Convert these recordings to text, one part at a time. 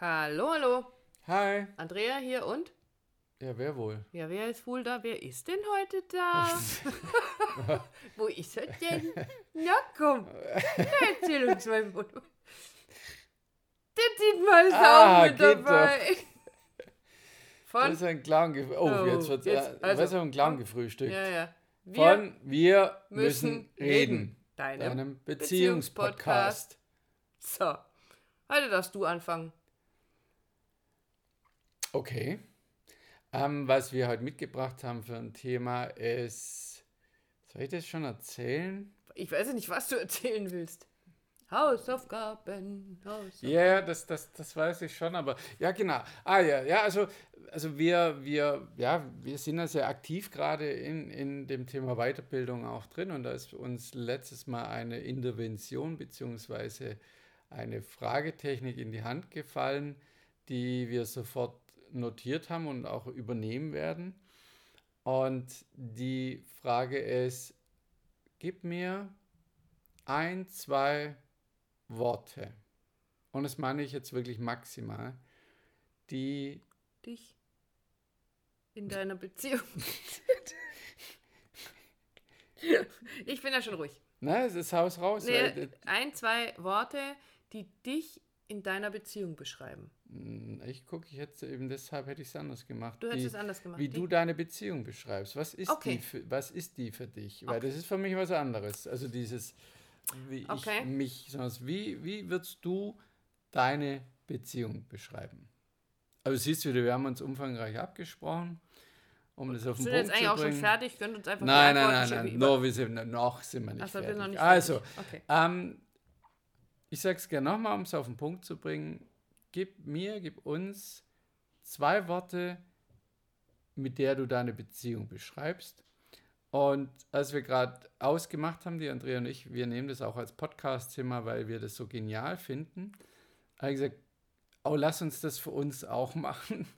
Hallo, hallo. Hi. Andrea hier und? Ja, wer wohl? Ja, wer ist wohl da? Wer ist denn heute da? Wo ist er denn? Na komm, Na, erzähl uns mal. wo du- Der Dietmar ist Ah, auch mit dabei. Das Von? ist ein Clown gefrühstückt. Oh, Oh, jetzt wird jetzt, äh, also, was ist ein Clown gefrühstückt? Ja, ja. Wir Von Wir müssen reden. Deinem, Deinem Beziehungspodcast. So, heute darfst du anfangen. Okay. Ähm, was wir heute mitgebracht haben für ein Thema ist. Soll ich das schon erzählen? Ich weiß ja nicht, was du erzählen willst. Hausaufgaben, Hausaufgaben. Ja, ja, das, das, das weiß ich schon, aber ja, genau. Ah ja, ja, also, also wir, wir, ja, wir sind ja sehr aktiv gerade in, in dem Thema Weiterbildung auch drin und da ist uns letztes Mal eine Intervention beziehungsweise eine Fragetechnik in die Hand gefallen, die wir sofort notiert haben und auch übernehmen werden. Und die Frage ist, gib mir ein, zwei Worte, und das meine ich jetzt wirklich maximal, die dich in deiner Beziehung. ich bin ja schon ruhig. Ne, es ist Haus raus. Nee, ein, zwei Worte, die dich in deiner Beziehung beschreiben. äh, ich gucke jetzt eben, deshalb hätte ich es anders gemacht. Du hättest die, es anders gemacht. Wie Die- du deine Beziehung beschreibst. Was ist, Okay. die, für, was ist die für dich? Weil das ist für mich was anderes. Also dieses, wie Okay. ich mich, sondern wie, wie würdest du deine Beziehung beschreiben? Also siehst du, wir haben uns umfangreich abgesprochen, um das auf den sind Punkt jetzt eigentlich zu auch schon bringen. fertig, könnt uns einfach Nein, nein, nein, nein, no, wir sind, noch sind wir nicht Ach so, wir fertig. sind noch nicht also, fertig. Okay. ähm, ich sage es gerne nochmal, um es auf den Punkt zu bringen. Gib mir, gib uns zwei Worte, mit der du deine Beziehung beschreibst. Und als wir gerade ausgemacht haben, die Andrea und ich, wir nehmen das auch als Podcast-Thema, weil wir das so genial finden, habe ich gesagt, oh, lass uns das für uns auch machen.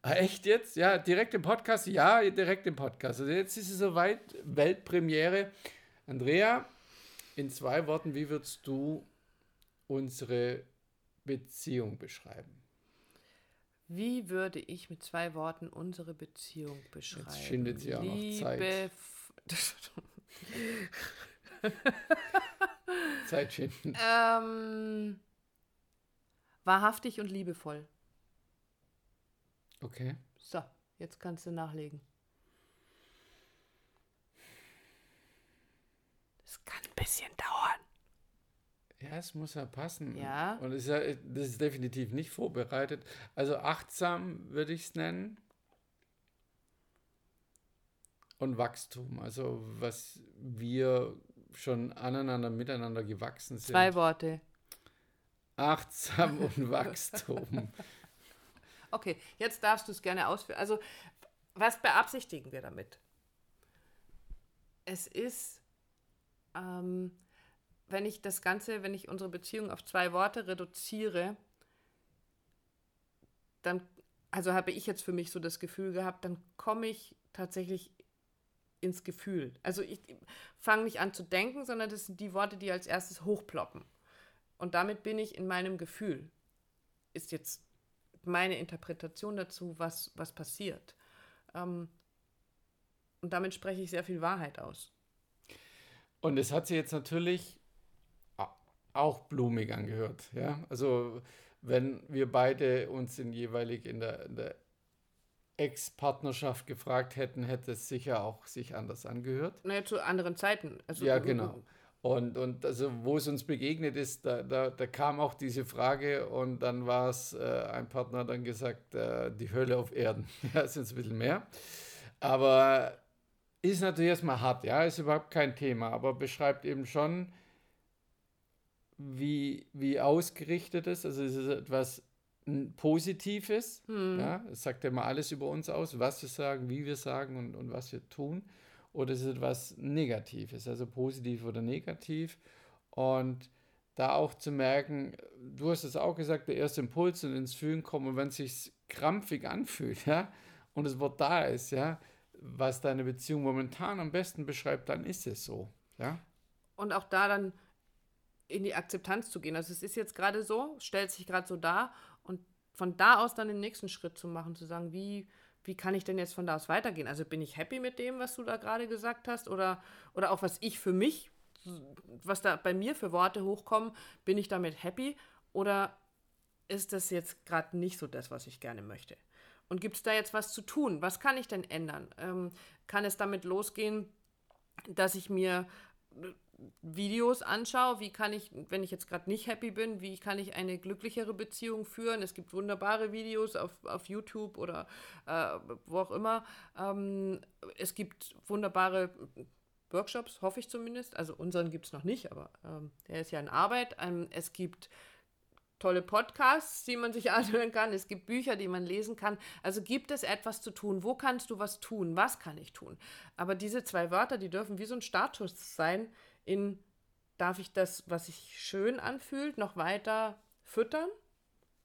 Ah, Echt jetzt? Ja, direkt im Podcast? Ja, direkt im Podcast. Also jetzt ist es soweit, Weltpremiere. Andrea, in zwei Worten, wie würdest du unsere Beziehung beschreiben? Wie würde ich mit zwei Worten unsere Beziehung beschreiben? schindet sie auch noch Zeit. Zeit schinden. ähm, wahrhaftig und liebevoll. Okay. So, jetzt kannst du nachlegen. Das kann ein bisschen dauern. Ja, es muss ja passen. Ja. Und es ist ja, das ist definitiv nicht vorbereitet. Also achtsam würde ich es nennen. Und Wachstum, also was wir schon aneinander, miteinander gewachsen sind. Zwei Worte. Achtsam und Wachstum. Okay, jetzt darfst du es gerne ausführen. Also, was beabsichtigen wir damit? Es ist, ähm, wenn ich das Ganze, wenn ich unsere Beziehung auf zwei Worte reduziere, dann, also habe ich jetzt für mich so das Gefühl gehabt, dann komme ich tatsächlich ins Gefühl. Also ich fange nicht an zu denken, sondern das sind die Worte, die als erstes hochploppen. Und damit bin ich in meinem Gefühl. Ist jetzt meine Interpretation dazu, was, was passiert. Ähm, und damit spreche ich sehr viel Wahrheit aus. Und es hat sich jetzt natürlich auch blumig angehört. Ja? Also wenn wir beide uns in jeweilig in der, in der Ex-Partnerschaft gefragt hätten, hätte es sicher auch sich anders angehört. Naja, zu anderen Zeiten. Also, Ja, genau. Und, und also wo es uns begegnet ist, da, da, da kam auch diese Frage und dann war es, äh, ein Partner hat dann gesagt, äh, die Hölle auf Erden. Ja, ist jetzt ein bisschen mehr. Aber ist natürlich erstmal hart, ja, ist überhaupt kein Thema, aber beschreibt eben schon, wie, wie ausgerichtet es ist. Also es ist etwas Positives. Ja, es sagt ja immer alles über uns aus, was wir sagen, wie wir sagen und, und was wir tun. Oder es ist etwas Negatives, also positiv oder negativ. Und da auch zu merken, du hast es auch gesagt, der erste Impuls und ins Fühlen kommen, und wenn es sich krampfig anfühlt, ja, und das Wort da ist, ja, was deine Beziehung momentan am besten beschreibt, dann ist es so, ja. Und auch da dann in die Akzeptanz zu gehen. Also es ist jetzt gerade so, stellt sich gerade so dar und von da aus dann den nächsten Schritt zu machen, zu sagen, wie, wie kann ich denn jetzt von da aus weitergehen? Also bin ich happy mit dem, was du da gerade gesagt hast? Oder, oder auch was ich für mich, was da bei mir für Worte hochkommen, bin ich damit happy? Oder ist das jetzt gerade nicht so das, was ich gerne möchte? Und gibt es da jetzt was zu tun? Was kann ich denn ändern? Ähm, kann es damit losgehen, dass ich mir Videos anschaue, wie kann ich, wenn ich jetzt gerade nicht happy bin, wie kann ich eine glücklichere Beziehung führen. Es gibt wunderbare Videos auf, auf YouTube oder äh, wo auch immer. Ähm, es gibt wunderbare Workshops, hoffe ich zumindest. Also unseren gibt es noch nicht, aber ähm, der ist ja in Arbeit. Ähm, es gibt tolle Podcasts, die man sich anhören kann. Es gibt Bücher, die man lesen kann. Also gibt es etwas zu tun? Wo kannst du was tun? Was kann ich tun? Aber diese zwei Wörter, die dürfen wie so ein Status sein in, darf ich das, was sich schön anfühlt, noch weiter füttern?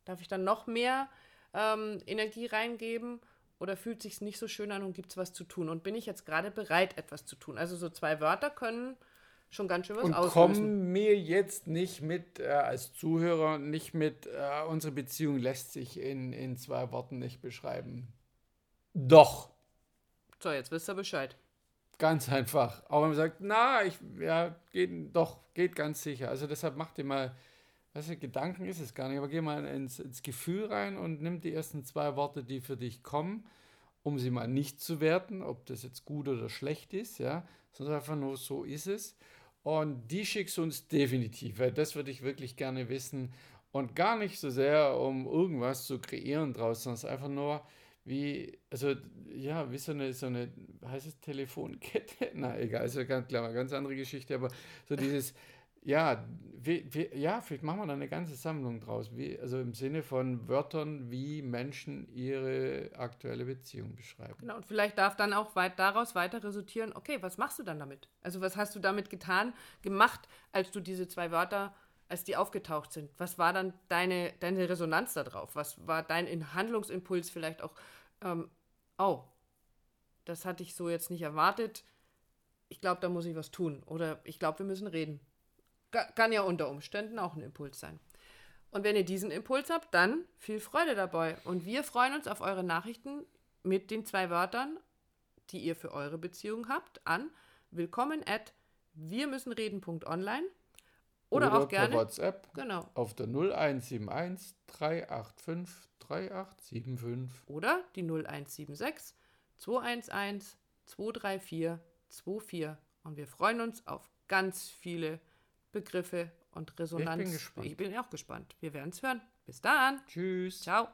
Darf ich dann noch mehr ähm, Energie reingeben? Oder fühlt sich nicht so schön an und gibt es was zu tun? Und bin ich jetzt gerade bereit, etwas zu tun? Also so zwei Wörter können schon ganz schön was und auslösen. kommen mir jetzt nicht mit, äh, als Zuhörer, nicht mit, äh, unsere Beziehung lässt sich in, in zwei Worten nicht beschreiben. Doch. So, jetzt wisst ihr Bescheid. Ganz einfach. Auch wenn man sagt, na, ich, ja, geht, doch, geht ganz sicher. Also deshalb macht ihr mal, weißt du, Gedanken ist es gar nicht, aber geh mal ins, ins Gefühl rein und nimm die ersten zwei Worte, die für dich kommen, um sie mal nicht zu werten, ob das jetzt gut oder schlecht ist, ja, sondern einfach nur so ist es. Und die schickst du uns definitiv, weil das würde ich wirklich gerne wissen. Und gar nicht so sehr, um irgendwas zu kreieren draus, sondern einfach nur wie, also ja, wie so eine, so eine, heißt es Telefonkette? Na egal, ist ja ganz klar, eine ganz andere Geschichte, aber so dieses, ja, wie, wie, ja, vielleicht machen wir da eine ganze Sammlung draus. Wie, also im Sinne von Wörtern, wie Menschen ihre aktuelle Beziehung beschreiben. Genau, und vielleicht darf dann auch weit daraus weiter resultieren, okay, was machst du dann damit? Also was hast du damit getan, gemacht, als du diese zwei Wörter, als die aufgetaucht sind? Was war dann deine, deine Resonanz darauf? Was war dein Handlungsimpuls vielleicht auch, ähm, oh, das hatte ich so jetzt nicht erwartet. Ich glaube, da muss ich was tun. Oder ich glaube, wir müssen reden. Kann ja unter Umständen auch ein Impuls sein. Und wenn ihr diesen Impuls habt, dann viel Freude dabei. Und wir freuen uns auf eure Nachrichten mit den zwei Wörtern, die ihr für eure Beziehung habt, an willkommen at wir müssen reden.online oder, oder auch gerne WhatsApp genau. auf der 0171 385 3875 oder die 0176 211 234 24 und wir freuen uns auf ganz viele Begriffe und Resonanz. Ich bin gespannt. Ich bin auch gespannt. Wir werden es hören. Bis dann. Tschüss. Ciao.